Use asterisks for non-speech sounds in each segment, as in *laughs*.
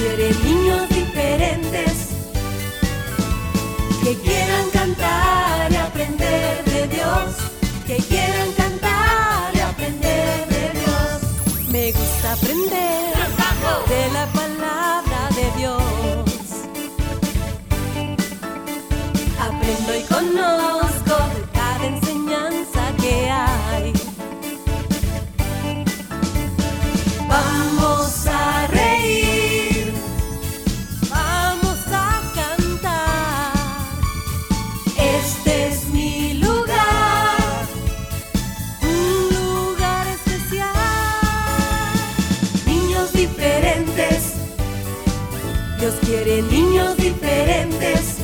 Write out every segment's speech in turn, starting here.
quiere niños diferentes que quieran Diferentes, Dios quiere niños diferentes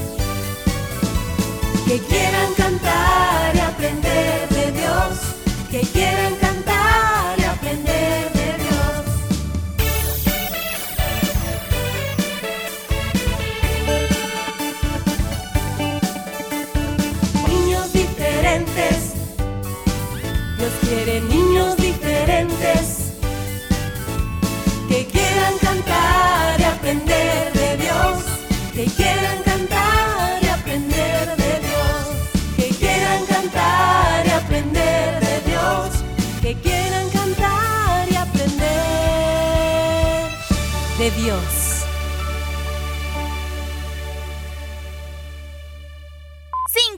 que quieran cantar y aprender de Dios, que quieran cantar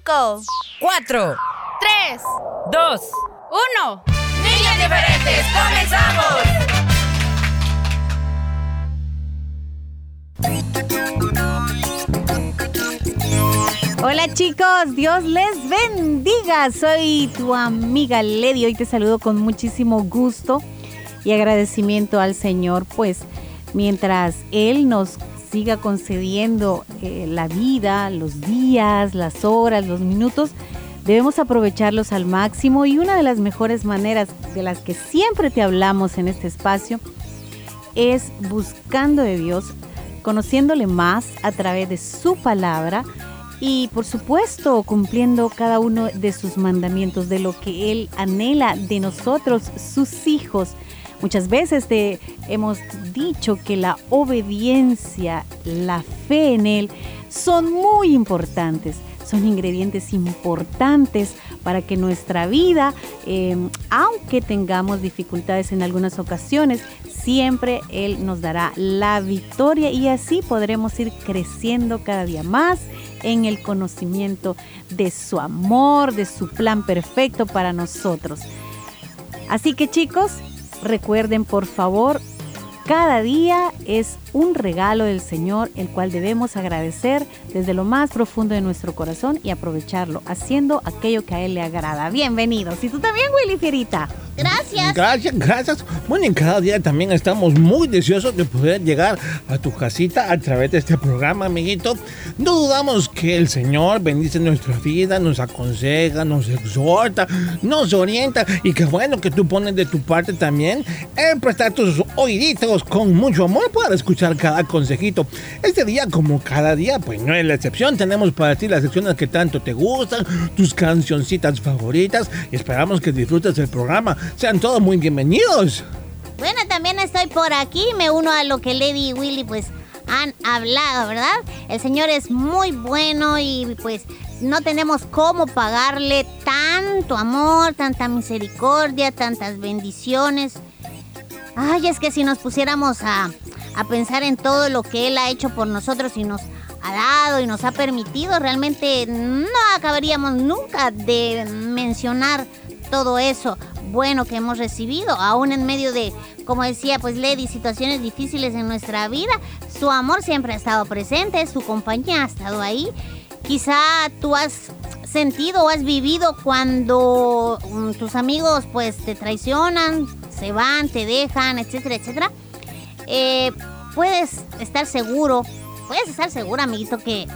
5, 4, 3, 2, 1. Niñas diferentes, comenzamos. Hola chicos, Dios les bendiga. Soy tu amiga Lady. Hoy te saludo con muchísimo gusto y agradecimiento al Señor, pues mientras Él nos siga concediendo eh, la vida, los días, las horas, los minutos, debemos aprovecharlos al máximo y una de las mejores maneras de las que siempre te hablamos en este espacio es buscando de Dios, conociéndole más a través de su palabra y por supuesto cumpliendo cada uno de sus mandamientos, de lo que Él anhela de nosotros, sus hijos. Muchas veces te hemos dicho que la obediencia, la fe en Él son muy importantes, son ingredientes importantes para que nuestra vida, eh, aunque tengamos dificultades en algunas ocasiones, siempre Él nos dará la victoria y así podremos ir creciendo cada día más en el conocimiento de su amor, de su plan perfecto para nosotros. Así que chicos, recuerden por favor, cada día es un regalo del Señor, el cual debemos agradecer desde lo más profundo de nuestro corazón y aprovecharlo, haciendo aquello que a Él le agrada. Bienvenidos. Y tú también, Willy Fierita. Gracias. Gracias, gracias. Bueno, y cada día también estamos muy deseosos de poder llegar a tu casita a través de este programa, amiguito. No dudamos que el Señor bendice nuestra vida, nos aconseja, nos exhorta, nos orienta y que bueno que tú pones de tu parte también en prestar tus oíditos con mucho amor para escuchar cada consejito. Este día, como cada día, pues no es la excepción. Tenemos para ti las secciones que tanto te gustan, tus cancioncitas favoritas y esperamos que disfrutes el programa. Sean todos muy bienvenidos. Bueno, también estoy por aquí. Me uno a lo que Lady y Willy pues han hablado, ¿verdad? El Señor es muy bueno y pues no tenemos cómo pagarle tanto amor, tanta misericordia, tantas bendiciones. Ay, es que si nos pusiéramos a, a pensar en todo lo que Él ha hecho por nosotros y nos ha dado y nos ha permitido, realmente no acabaríamos nunca de mencionar todo eso bueno que hemos recibido, aún en medio de, como decía pues Lady, situaciones difíciles en nuestra vida, su amor siempre ha estado presente, su compañía ha estado ahí. Quizá tú has sentido o has vivido cuando mm, tus amigos pues te traicionan, se van, te dejan, etcétera, etcétera. Eh, puedes estar seguro, puedes estar seguro, amiguito, que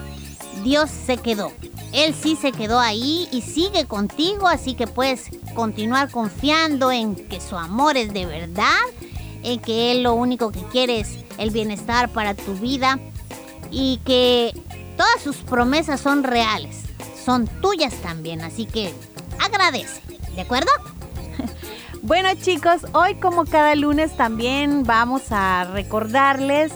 Dios se quedó. Él sí se quedó ahí y sigue contigo, así que puedes continuar confiando en que su amor es de verdad, en que Él lo único que quiere es el bienestar para tu vida y que todas sus promesas son reales, son tuyas también, así que agradece, ¿de acuerdo? *laughs* Bueno chicos, hoy como cada lunes también vamos a recordarles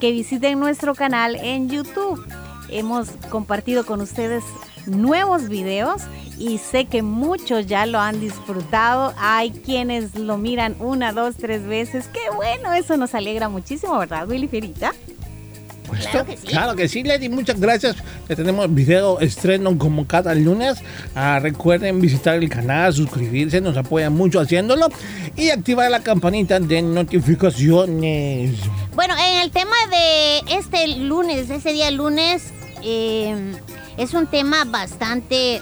que visiten nuestro canal en YouTube. Hemos compartido con ustedes nuevos videos y sé que muchos ya lo han disfrutado. Hay quienes lo miran una, dos, tres veces. Qué bueno, eso nos alegra muchísimo, ¿verdad, Willy Ferita? Pues Claro que sí. Claro que sí, Lady. Muchas gracias. Ya tenemos video estreno como cada lunes. Ah, recuerden visitar el canal, suscribirse, nos apoyan mucho haciéndolo. Y activar la campanita de notificaciones. Bueno, en el tema de este lunes, ese día lunes, eh, es un tema bastante,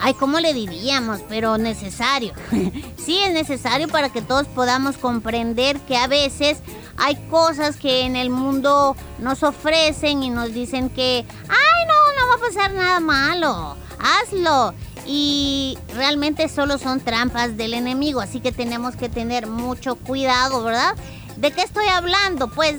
ay, ¿cómo le diríamos? Pero necesario. *laughs* sí, es necesario para que todos podamos comprender que a veces hay cosas que en el mundo nos ofrecen y nos dicen que, ay, no, no va a pasar nada malo, hazlo. Y realmente solo son trampas del enemigo, así que tenemos que tener mucho cuidado, ¿verdad? ¿De qué estoy hablando? Pues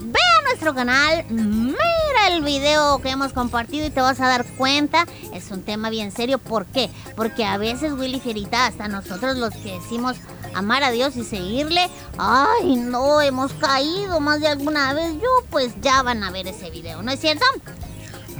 Ve a nuestro canal, mira el video que hemos compartido y te vas a dar cuenta. Es un tema bien serio. ¿Por qué? Porque a veces, Willy Fierita, hasta nosotros los que decimos amar a Dios y seguirle, ay, no, hemos caído más de alguna vez. Yo, pues ya van a ver ese video, ¿no es cierto?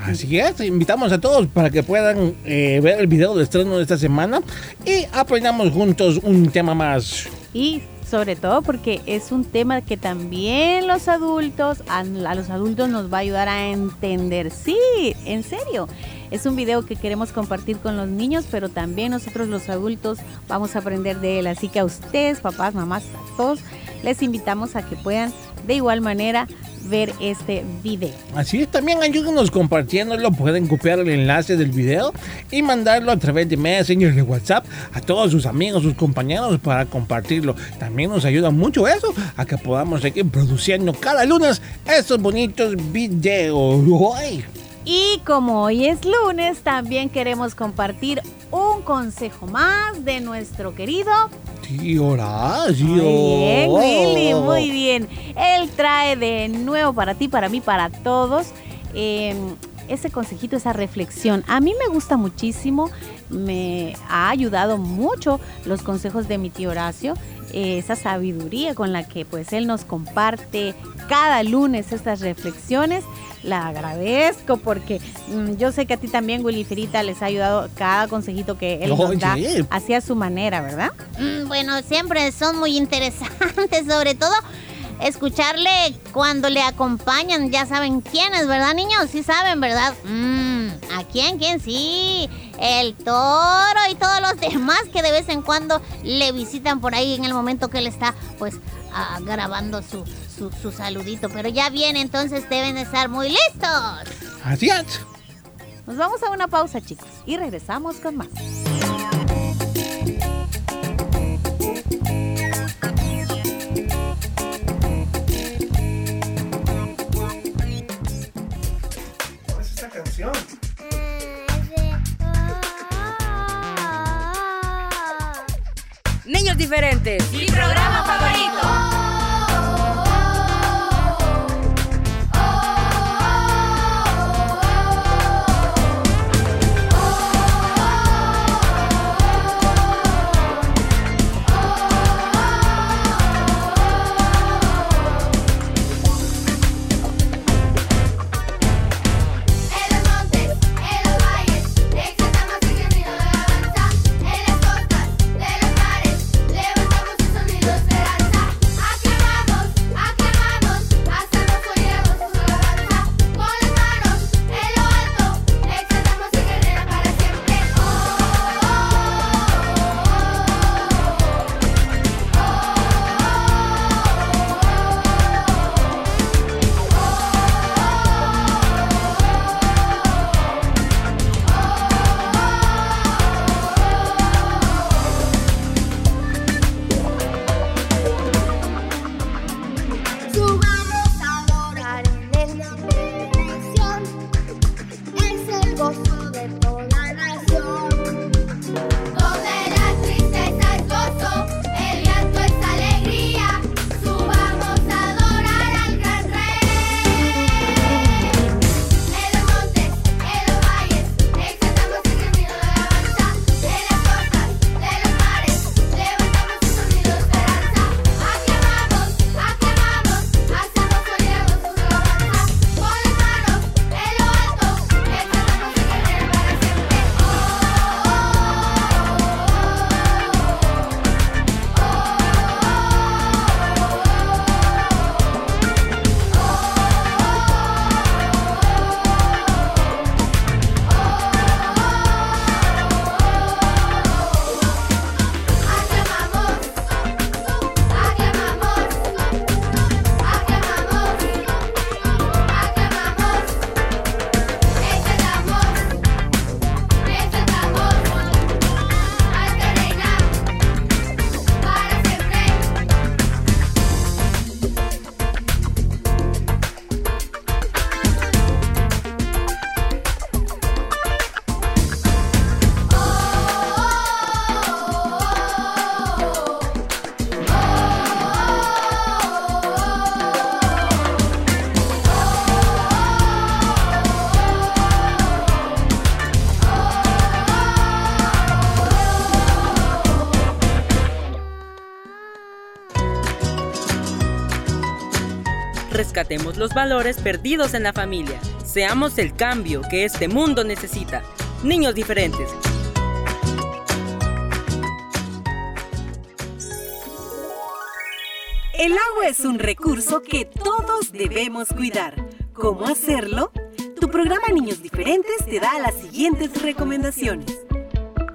Así es, invitamos a todos para que puedan eh, ver el video de estreno de esta semana y aprendamos juntos un tema más. Y sobre todo porque es un tema que también los adultos, a, los adultos nos va a ayudar a entender. Sí, en serio. Es un video que queremos compartir con los niños, pero también nosotros los adultos vamos a aprender de él. Así que a ustedes, papás, mamás, a todos, les invitamos a que puedan de igual manera ver este video. Así es, también ayúdenos compartiéndolo. Pueden copiar el enlace del video y mandarlo a través de Messenger de WhatsApp a todos sus amigos, sus compañeros para compartirlo. También nos ayuda mucho eso a que podamos seguir produciendo cada lunes estos bonitos videos. ¡Ay! Y como hoy es lunes, también queremos compartir un consejo más de nuestro querido Tío Horacio. Muy bien, Willy, muy bien. Él trae de nuevo para ti, para mí, para todos. eh, ese consejito, esa reflexión. A mí me gusta muchísimo, me ha ayudado mucho los consejos de mi tío Horacio, eh, esa sabiduría con la que pues él nos comparte cada lunes estas reflexiones. La agradezco porque mm, yo sé que a ti también, Willy Ferita, les ha ayudado cada consejito que él nos da hacia su manera, ¿verdad? Mm, bueno, siempre son muy interesantes, *laughs* sobre todo escucharle cuando le acompañan. Ya saben quiénes, ¿verdad, niños? Sí saben, ¿verdad? Mm, ¿A quién? ¿Quién? Sí, el toro y todos los demás que de vez en cuando le visitan por ahí en el momento que él está, pues, grabando su, su, su saludito. Pero ya viene, entonces deben de estar muy listos. Así es. Nos vamos a una pausa, chicos, y regresamos con más. esta canción? Niños diferentes. Mi programa Rescatemos los valores perdidos en la familia. Seamos el cambio que este mundo necesita. Niños diferentes. El agua es un recurso que todos debemos cuidar. ¿Cómo hacerlo? Tu programa Niños Diferentes te da las siguientes recomendaciones.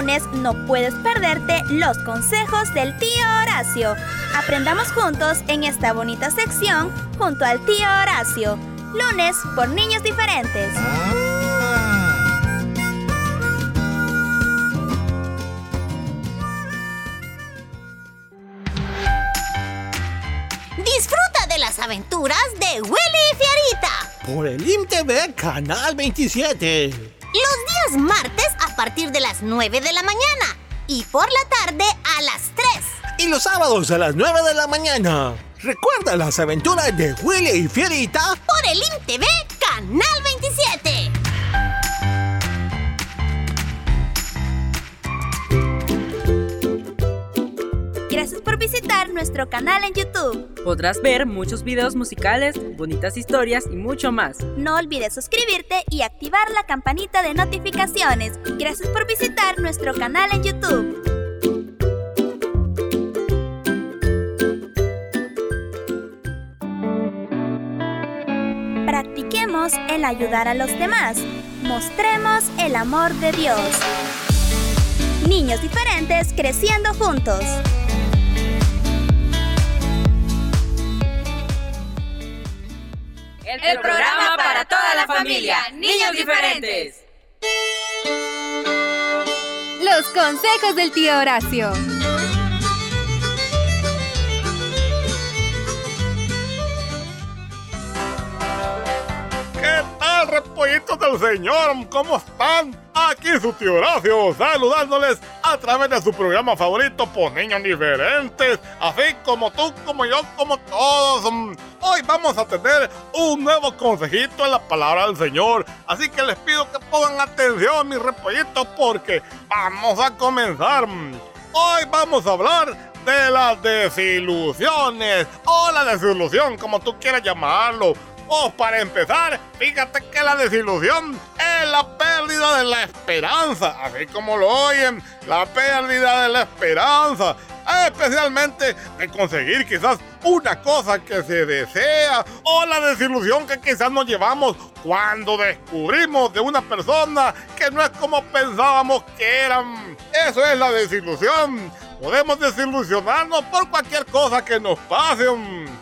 Lunes no puedes perderte los consejos del tío Horacio. Aprendamos juntos en esta bonita sección junto al tío Horacio. Lunes por niños diferentes. Disfruta de las aventuras de Willy y Fiarita. Por el IMTV Canal 27. Los días martes a partir de las 9 de la mañana y por la tarde a las 3. Y los sábados a las 9 de la mañana. Recuerda las aventuras de Willy y Fierita. Por el IMTV Canal 27. Gracias por visitar nuestro canal en YouTube. Podrás ver muchos videos musicales, bonitas historias y mucho más. No olvides suscribirte y activar la campanita de notificaciones. Gracias por visitar nuestro canal en YouTube. Practiquemos el ayudar a los demás. Mostremos el amor de Dios. Niños diferentes creciendo juntos. El, programa para toda la familia. Niños diferentes. Los consejos del tío Horacio. ¿Qué tal, repollitos del Señor? ¿Cómo están? Aquí su tío Horacio, saludándoles a través de su programa favorito por niños diferentes, así como tú, como yo, como todos. Hoy vamos a tener un nuevo consejito en la palabra del Señor, así que les pido que pongan atención, mis repollitos, porque vamos a comenzar. Hoy vamos a hablar de las desilusiones, o la desilusión, como tú quieras llamarlo. Pues para empezar, fíjate que la desilusión es la pérdida de la esperanza, así como lo oyen, la pérdida de la esperanza, especialmente de conseguir quizás una cosa que se desea o la desilusión que quizás nos llevamos cuando descubrimos de una persona que no es como pensábamos que eran. Eso es la desilusión. Podemos desilusionarnos por cualquier cosa que nos pase.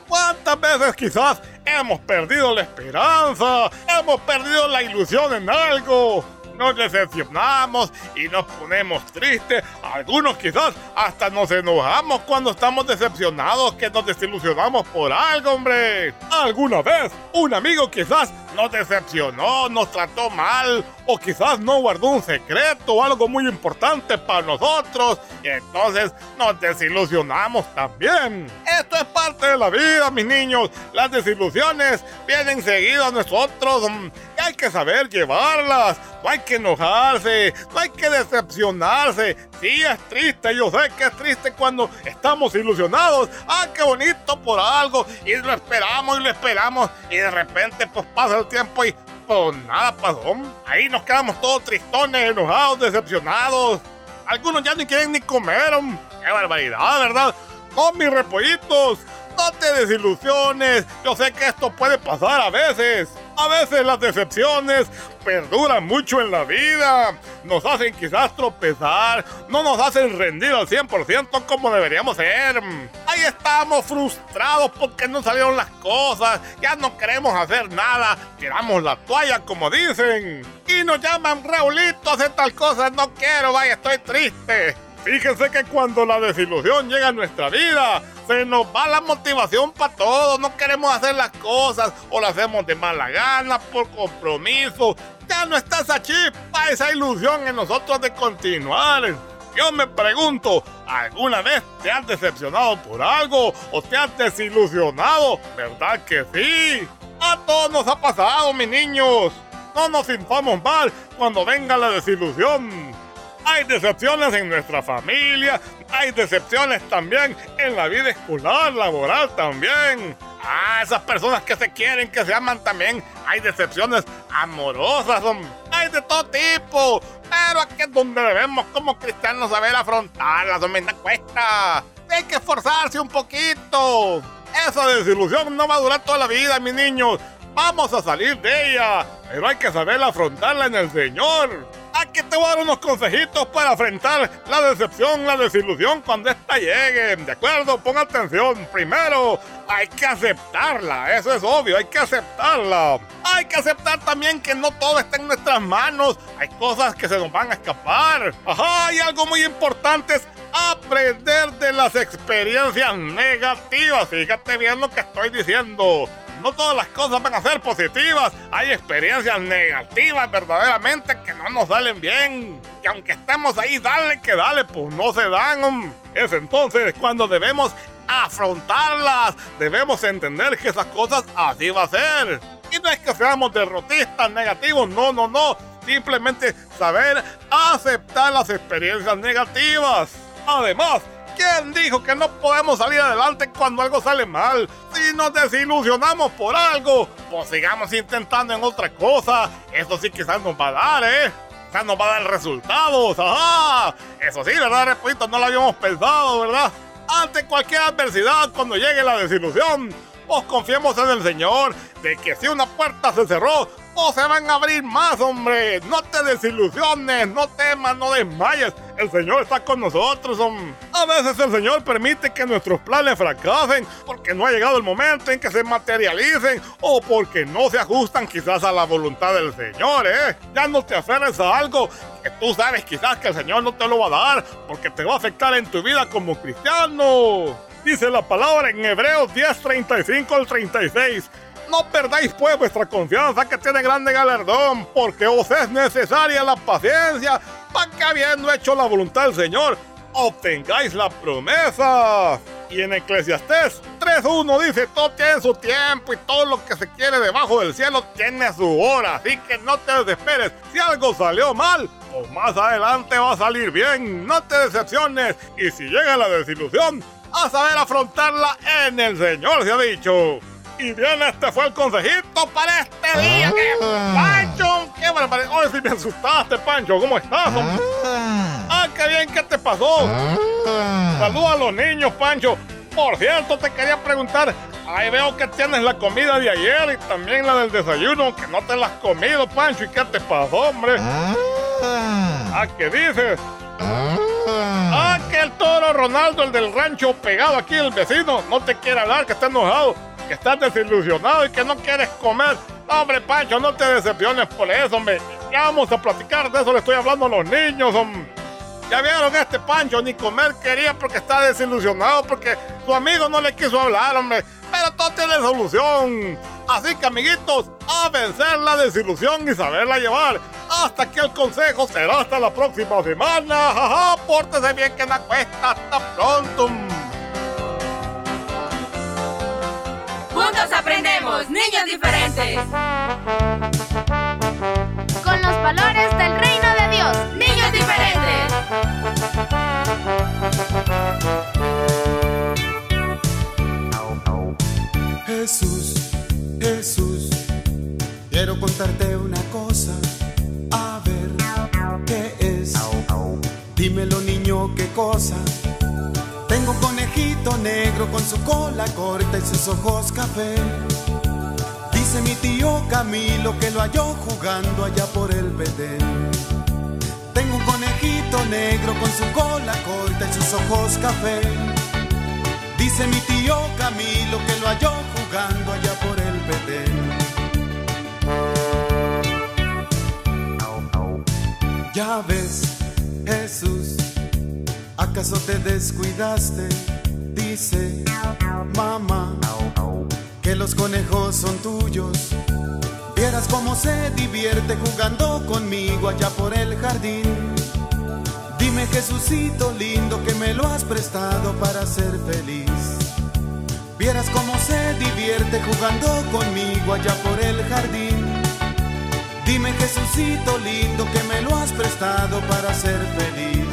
¿Cuántas veces quizás hemos perdido la esperanza? Hemos perdido la ilusión en algo. Nos decepcionamos y nos ponemos tristes. Algunos quizás hasta nos enojamos cuando estamos decepcionados que nos desilusionamos por algo, hombre. Alguna vez un amigo quizás nos decepcionó, nos trató mal o quizás no guardó un secreto o algo muy importante para nosotros y entonces nos desilusionamos también. Esto es parte de la vida, mis niños. Las desilusiones vienen seguidas a nosotros mm, y hay que saber llevarlas. No hay que enojarse, no hay que decepcionarse. Sí, es triste, yo sé que es triste cuando estamos ilusionados. Ah, qué bonito por algo y lo esperamos y lo esperamos y de repente pues pasa el tiempo y pues nada pasó. Ahí nos quedamos todos tristones, enojados, decepcionados. Algunos ya ni quieren ni comer. Qué barbaridad, ¿verdad? No, mis repollitos, no te desilusiones. Yo sé que esto puede pasar a veces. A veces las decepciones perduran mucho en la vida. Nos hacen quizás tropezar. No nos hacen rendir al 100% como deberíamos ser. Ahí estamos frustrados porque no salieron las cosas. Ya no queremos hacer nada. Tiramos la toalla como dicen. Y nos llaman Raulito, hacer tal cosa. No quiero, vaya, estoy triste. Fíjense que cuando la desilusión llega a nuestra vida, se nos va la motivación para todo. No queremos hacer las cosas o las hacemos de mala gana, por compromiso. Ya no está esa chispa, esa ilusión en nosotros de continuar. Yo me pregunto, ¿alguna vez te has decepcionado por algo o te has desilusionado? ¿Verdad que sí? A todos nos ha pasado, mis niños. No nos sintamos mal cuando venga la desilusión. Hay decepciones en nuestra familia, hay decepciones también en la vida escolar, laboral también. Ah, esas personas que se quieren, que se aman también, hay decepciones amorosas, hombre. hay de todo tipo. Pero aquí es donde debemos como cristianos saber afrontarlas, hombre, no cuesta. Hay que esforzarse un poquito. Esa desilusión no va a durar toda la vida, mis niños. Vamos a salir de ella, pero hay que saber afrontarla en el Señor. Aquí te voy a dar unos consejitos para enfrentar la decepción, la desilusión cuando esta llegue. ¿De acuerdo? Pon atención. Primero, hay que aceptarla. Eso es obvio, hay que aceptarla. Hay que aceptar también que no todo está en nuestras manos. Hay cosas que se nos van a escapar. Ajá, y algo muy importante es aprender de las experiencias negativas. Fíjate bien lo que estoy diciendo. No todas las cosas van a ser positivas. Hay experiencias negativas verdaderamente que no nos salen bien. Y aunque estemos ahí, dale que dale, pues no se dan. Es entonces cuando debemos afrontarlas. Debemos entender que esas cosas así va a ser. Y no es que seamos derrotistas negativos, no, no, no. Simplemente saber aceptar las experiencias negativas. Además, ¿Quién dijo que no podemos salir adelante cuando algo sale mal? Si nos desilusionamos por algo, pues sigamos intentando en otra cosa. Eso sí quizás nos va a dar, ¿eh? Quizás nos va a dar resultados. ¡Ajá! Eso sí, ¿verdad, Repito? No lo habíamos pensado, ¿verdad? Ante cualquier adversidad, cuando llegue la desilusión, pues confiemos en el Señor de que si una puerta se cerró, pues se van a abrir más, hombre. No te desilusiones, no temas, no desmayes. El Señor está con nosotros, hombre. A veces el Señor permite que nuestros planes fracasen porque no ha llegado el momento en que se materialicen o porque no se ajustan quizás a la voluntad del Señor, ¿eh? Ya no te aferres a algo que tú sabes quizás que el Señor no te lo va a dar porque te va a afectar en tu vida como cristiano. Dice la palabra en Hebreos 10, 35 al 36. No perdáis pues vuestra confianza que tiene grande galardón, porque os es necesaria la paciencia para que habiendo hecho la voluntad del Señor, obtengáis la promesa. Y en Eclesiastés 3.1 dice, todo tiene su tiempo y todo lo que se quiere debajo del cielo tiene su hora, así que no te desesperes. Si algo salió mal, pues más adelante va a salir bien, no te decepciones. Y si llega la desilusión, a saber afrontarla en el Señor, se ha dicho. Y bien, este fue el consejito para este día. ¡Qué Pancho! ¡Qué barbaridad! ¡Ay, si me asustaste, Pancho! ¿Cómo estás? hombre? ¡Ah, qué bien! ¿Qué te pasó? Saluda a los niños, Pancho. Por cierto, te quería preguntar. Ahí veo que tienes la comida de ayer y también la del desayuno, que no te la has comido, Pancho. ¿Y qué te pasó, hombre? ¿Ah, qué dices? Ah, que el toro Ronaldo, el del rancho pegado aquí, el vecino, no te quiere hablar, que está enojado, que estás desilusionado y que no quieres comer. No, hombre, Pancho, no te decepciones por eso, hombre. Ya vamos a platicar de eso, le estoy hablando a los niños, hombre. Ya vieron este Pancho, ni comer quería porque está desilusionado, porque su amigo no le quiso hablar, hombre. Pero todo tiene solución. Así que, amiguitos, a vencer la desilusión y saberla llevar. Hasta aquí el consejo será hasta la próxima semana. Jaja, pórtese bien que no cuesta. Hasta pronto. Juntos aprendemos, niños diferentes. Con los valores del reino de Dios. Niños diferentes. Jesús, Jesús, quiero contarte una cosa. A ver, ¿qué es? Dímelo, niño, ¿qué cosa? Negro con su cola corta y sus ojos café. Dice mi tío Camilo que lo halló jugando allá por el Bedén. Tengo un conejito negro con su cola corta y sus ojos café. Dice mi tío Camilo que lo halló jugando allá por el Bedén. Ya ves, Jesús, ¿Acaso te descuidaste? Dice mamá que los conejos son tuyos. Vieras cómo se divierte jugando conmigo allá por el jardín. Dime Jesucito lindo que me lo has prestado para ser feliz. Vieras cómo se divierte jugando conmigo allá por el jardín. Dime Jesucito lindo que me lo has prestado para ser feliz.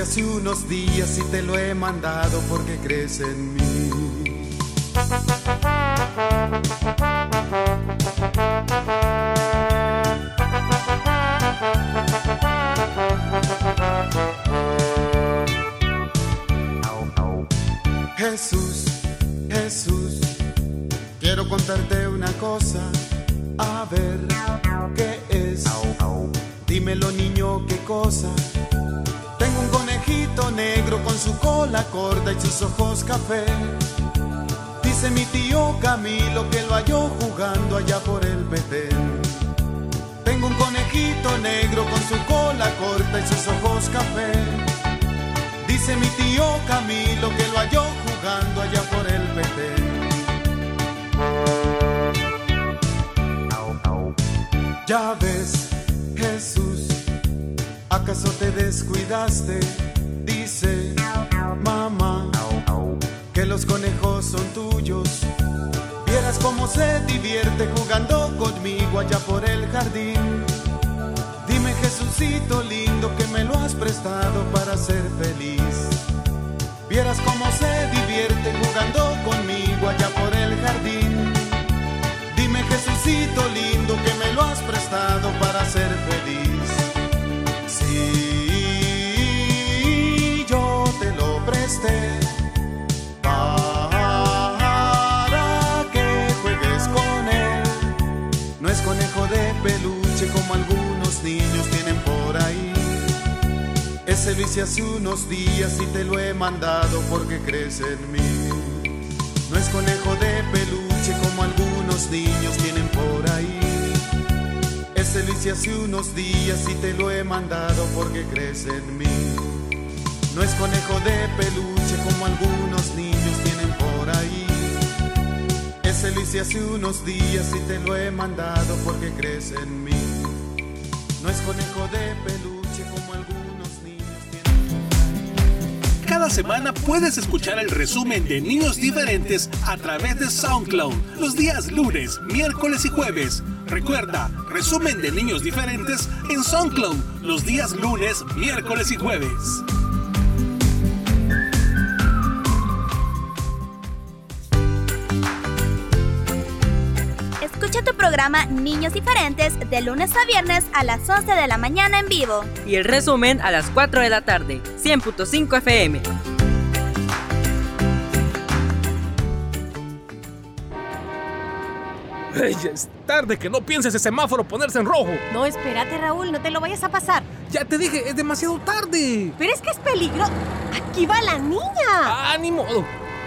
Hace unos días y te lo he mandado porque crees en mí. Camilo que lo halló jugando allá por el Betén. Tengo un conejito negro con su cola corta y sus ojos café. Dice mi tío Camilo que lo halló jugando allá por el Betén. Ya ves, Jesús, ¿acaso te descuidaste? Dice mamá que los conejos son tuyos. Cómo se divierte jugando conmigo allá por el jardín. Dime Jesucito lindo que me lo has prestado para ser feliz. Vieras cómo se divierte jugando conmigo allá por el jardín. Dime Jesucito lindo que me lo has prestado para ser feliz. Ese hice hace unos días y te lo he mandado porque crees en mí. No es conejo de peluche como algunos niños tienen por ahí. Ese hice hace unos días y te lo he mandado porque crees en mí. No es conejo de peluche como algunos niños tienen por ahí. Ese hice hace unos días y te lo he mandado porque crees en mí. No es conejo de peluche Cada semana puedes escuchar el resumen de Niños Diferentes a través de SoundCloud los días lunes, miércoles y jueves. Recuerda, resumen de Niños Diferentes en SoundCloud los días lunes, miércoles y jueves. Programa Niños Diferentes de lunes a viernes a las 11 de la mañana en vivo. Y el resumen a las 4 de la tarde, 100.5 FM. ¡Ey, es tarde! ¡Que no pienses ese semáforo ponerse en rojo! No, espérate, Raúl, no te lo vayas a pasar. Ya te dije, es demasiado tarde. Pero es que es peligro. Aquí va la niña. ¡Ah, ni modo!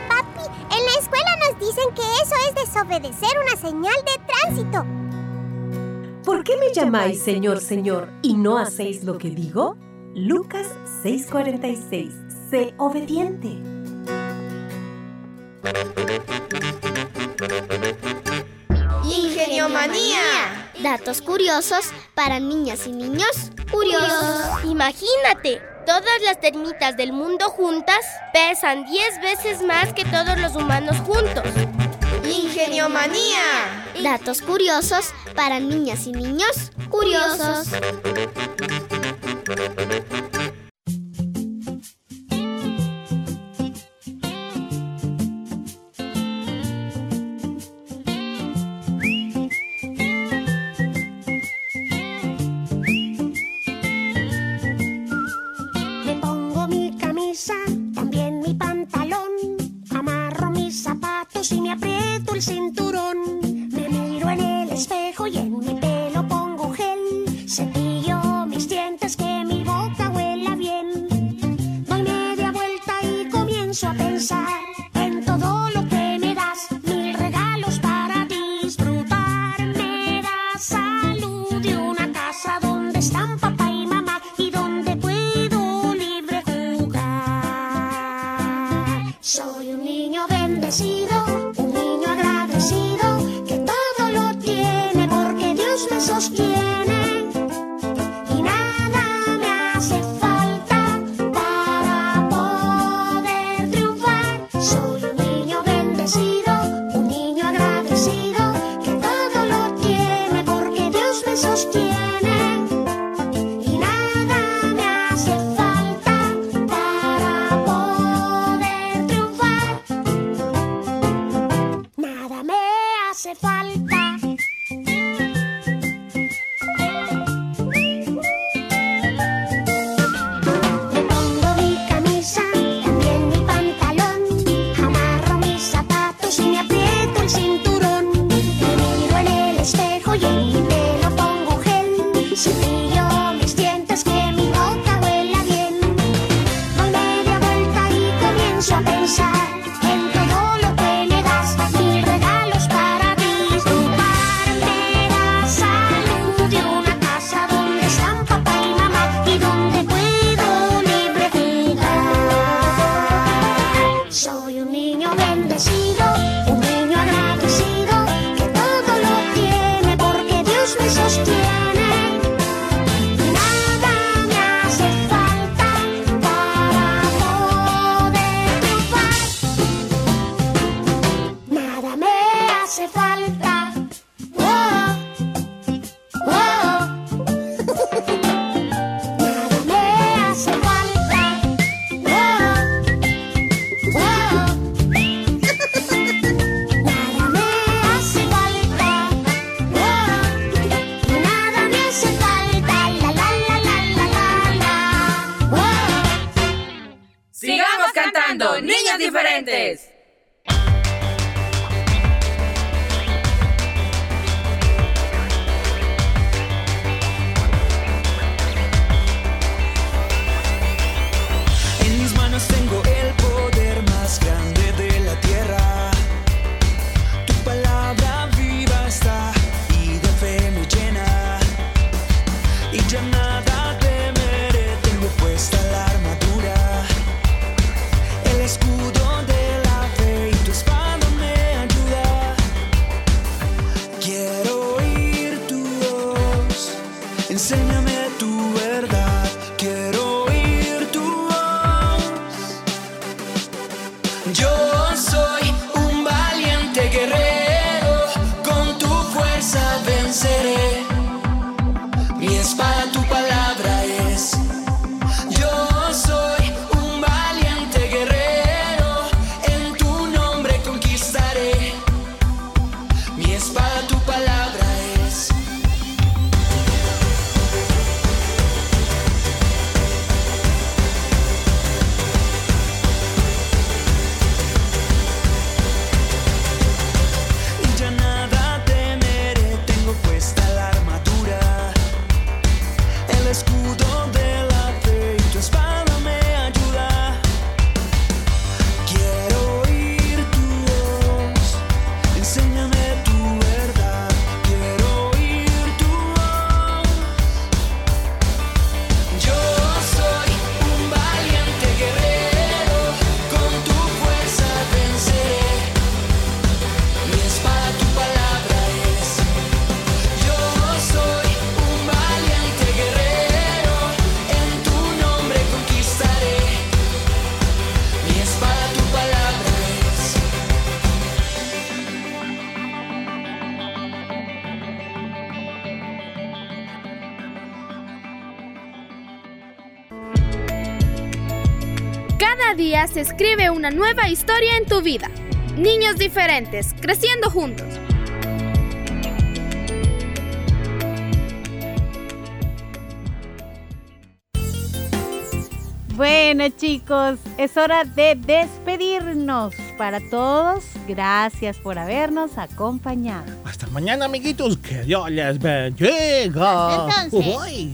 Papi, en la escuela nos dicen que eso es desobedecer una señal de ¿Por qué me llamáis Señor, Señor y no hacéis lo que digo? Lucas 6:46. Sé obediente. Ingeniomanía. Datos curiosos para niñas y niños curiosos. Imagínate, todas las termitas del mundo juntas pesan 10 veces más que todos los humanos juntos. Ingeniomanía. Datos curiosos para niñas y niños curiosos. Cada día se escribe una nueva historia en tu vida. Niños diferentes, creciendo juntos. Bueno chicos, es hora de despedirnos. Para todos, gracias por habernos acompañado. Hasta mañana amiguitos, que Dios les bendiga. Entonces. Uy.